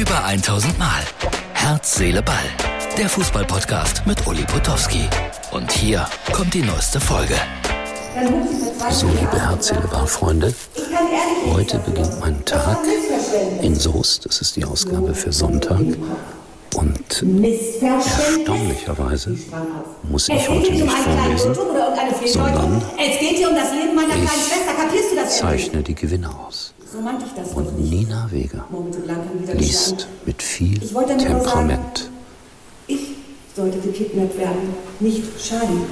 Über 1000 Mal. Herz, Seele, Ball. Der Fußballpodcast mit Uli Potowski. Und hier kommt die neueste Folge. So, liebe Herz, Seele, Ball, Freunde. Heute beginnt mein Tag in Soest. Das ist die Ausgabe für Sonntag. Und erstaunlicherweise muss ich heute nicht vorlesen, sondern ich zeichne die Gewinner aus. Und Nina Weger liest mit viel Temperament. Ich sollte gekidnappt werden, nicht Charlie.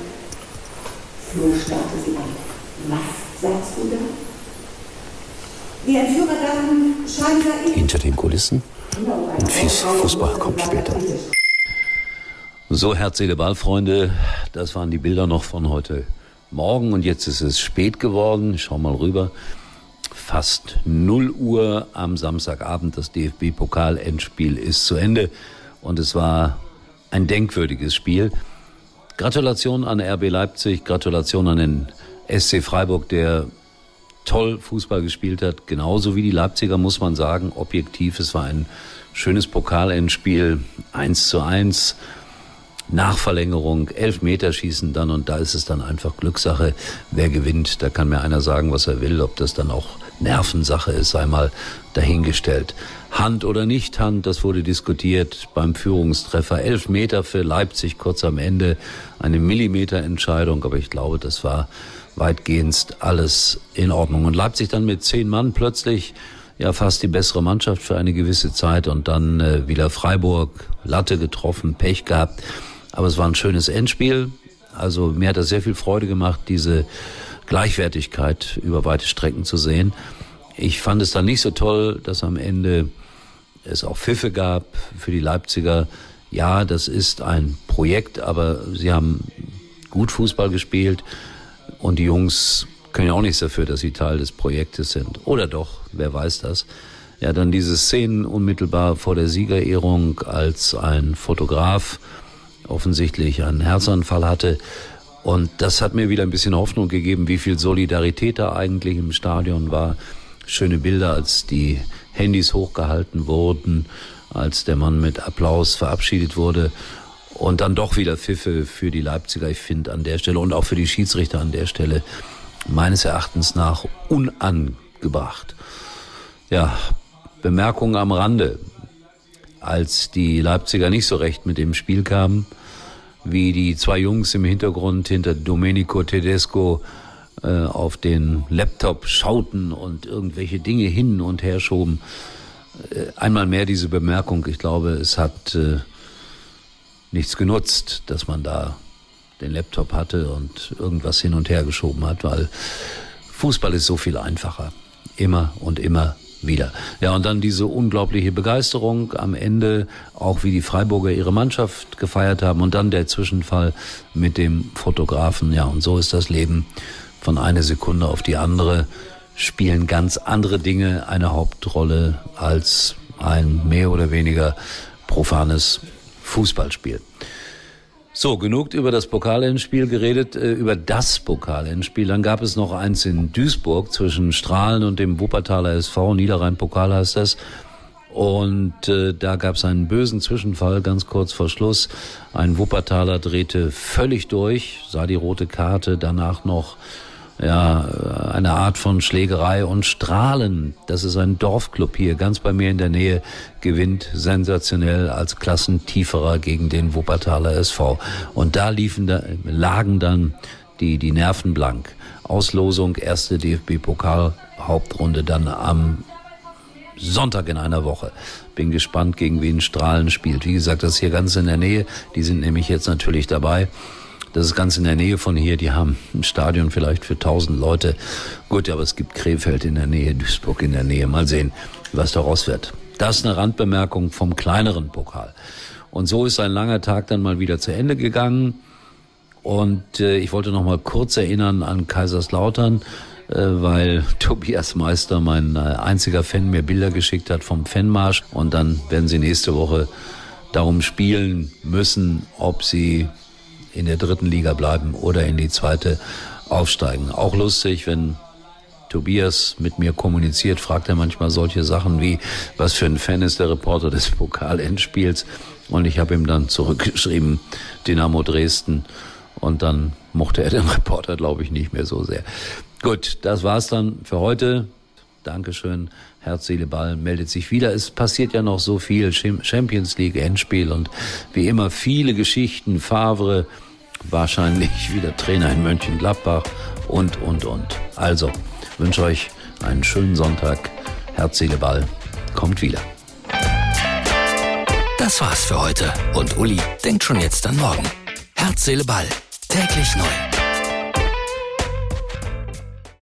Flo starrte sie an. Was sagst du da? Die Entführer dachten, Charlie sei ich. Hinter den Kulissen und Fußball kommt später. So, Herz, Seele, Ball, Freunde, das waren die Bilder noch von heute Morgen und jetzt ist es spät geworden. Ich schau mal rüber. Fast 0 Uhr am Samstagabend. Das DFB-Pokal-Endspiel ist zu Ende und es war ein denkwürdiges Spiel. Gratulation an RB Leipzig, Gratulation an den SC Freiburg, der toll Fußball gespielt hat, genauso wie die Leipziger, muss man sagen, objektiv. Es war ein schönes Pokalendspiel, 1 zu 1, Nachverlängerung, Elfmeterschießen dann und da ist es dann einfach Glückssache, wer gewinnt. Da kann mir einer sagen, was er will, ob das dann auch Nervensache ist, sei mal dahingestellt. Hand oder nicht Hand, das wurde diskutiert beim Führungstreffer. Elf Meter für Leipzig kurz am Ende, eine Millimeterentscheidung, aber ich glaube, das war weitgehend alles in Ordnung. Und Leipzig dann mit zehn Mann plötzlich ja fast die bessere Mannschaft für eine gewisse Zeit und dann äh, wieder Freiburg, Latte getroffen, Pech gehabt. Aber es war ein schönes Endspiel. Also mir hat das sehr viel Freude gemacht, diese Gleichwertigkeit über weite Strecken zu sehen. Ich fand es dann nicht so toll, dass am Ende es auch Pfiffe gab für die Leipziger. Ja, das ist ein Projekt, aber sie haben gut Fußball gespielt. Und die Jungs können ja auch nichts dafür, dass sie Teil des Projektes sind. Oder doch, wer weiß das. Ja, dann diese Szenen unmittelbar vor der Siegerehrung, als ein Fotograf offensichtlich einen Herzanfall hatte. Und das hat mir wieder ein bisschen Hoffnung gegeben, wie viel Solidarität da eigentlich im Stadion war. Schöne Bilder, als die Handys hochgehalten wurden, als der Mann mit Applaus verabschiedet wurde. Und dann doch wieder Pfiffe für die Leipziger, ich finde an der Stelle und auch für die Schiedsrichter an der Stelle meines Erachtens nach unangebracht. Ja, Bemerkung am Rande. Als die Leipziger nicht so recht mit dem Spiel kamen, wie die zwei Jungs im Hintergrund hinter Domenico Tedesco äh, auf den Laptop schauten und irgendwelche Dinge hin und her schoben. Äh, einmal mehr diese Bemerkung. Ich glaube, es hat äh, nichts genutzt, dass man da den Laptop hatte und irgendwas hin und her geschoben hat, weil Fußball ist so viel einfacher. Immer und immer wieder. Ja, und dann diese unglaubliche Begeisterung am Ende, auch wie die Freiburger ihre Mannschaft gefeiert haben und dann der Zwischenfall mit dem Fotografen. Ja, und so ist das Leben von einer Sekunde auf die andere, spielen ganz andere Dinge eine Hauptrolle als ein mehr oder weniger profanes Fußballspiel. So, genug über das Pokalendspiel geredet, äh, über das Pokalendspiel. Dann gab es noch eins in Duisburg zwischen Strahlen und dem Wuppertaler SV, Niederrhein-Pokal heißt das. Und äh, da gab es einen bösen Zwischenfall, ganz kurz vor Schluss. Ein Wuppertaler drehte völlig durch, sah die rote Karte, danach noch ja, eine Art von Schlägerei und Strahlen. Das ist ein Dorfclub hier, ganz bei mir in der Nähe, gewinnt sensationell als Klassentieferer gegen den Wuppertaler SV. Und da liefen da, lagen dann die, die Nerven blank. Auslosung, erste DFB-Pokal, Hauptrunde dann am Sonntag in einer Woche. Bin gespannt, gegen wen Strahlen spielt. Wie gesagt, das ist hier ganz in der Nähe. Die sind nämlich jetzt natürlich dabei. Das ist ganz in der Nähe von hier. Die haben ein Stadion vielleicht für 1000 Leute. Gut, aber es gibt Krefeld in der Nähe, Duisburg in der Nähe. Mal sehen, was daraus wird. Das ist eine Randbemerkung vom kleineren Pokal. Und so ist ein langer Tag dann mal wieder zu Ende gegangen. Und äh, ich wollte noch mal kurz erinnern an Kaiserslautern, äh, weil Tobias Meister, mein äh, einziger Fan, mir Bilder geschickt hat vom Fanmarsch. Und dann werden sie nächste Woche darum spielen müssen, ob sie in der dritten Liga bleiben oder in die zweite aufsteigen. Auch lustig, wenn Tobias mit mir kommuniziert, fragt er manchmal solche Sachen wie, was für ein Fan ist der Reporter des Pokalendspiels? Und ich habe ihm dann zurückgeschrieben, Dynamo Dresden. Und dann mochte er den Reporter, glaube ich, nicht mehr so sehr. Gut, das war's dann für heute. Dankeschön. Herz, Seele, Ball meldet sich wieder. Es passiert ja noch so viel. Champions League Endspiel und wie immer viele Geschichten. Favre, wahrscheinlich wieder Trainer in Mönchengladbach und, und, und. Also, wünsche euch einen schönen Sonntag. Herz, Seele, Ball kommt wieder. Das war's für heute. Und Uli denkt schon jetzt an morgen. Herz, Seele, Ball. Täglich neu.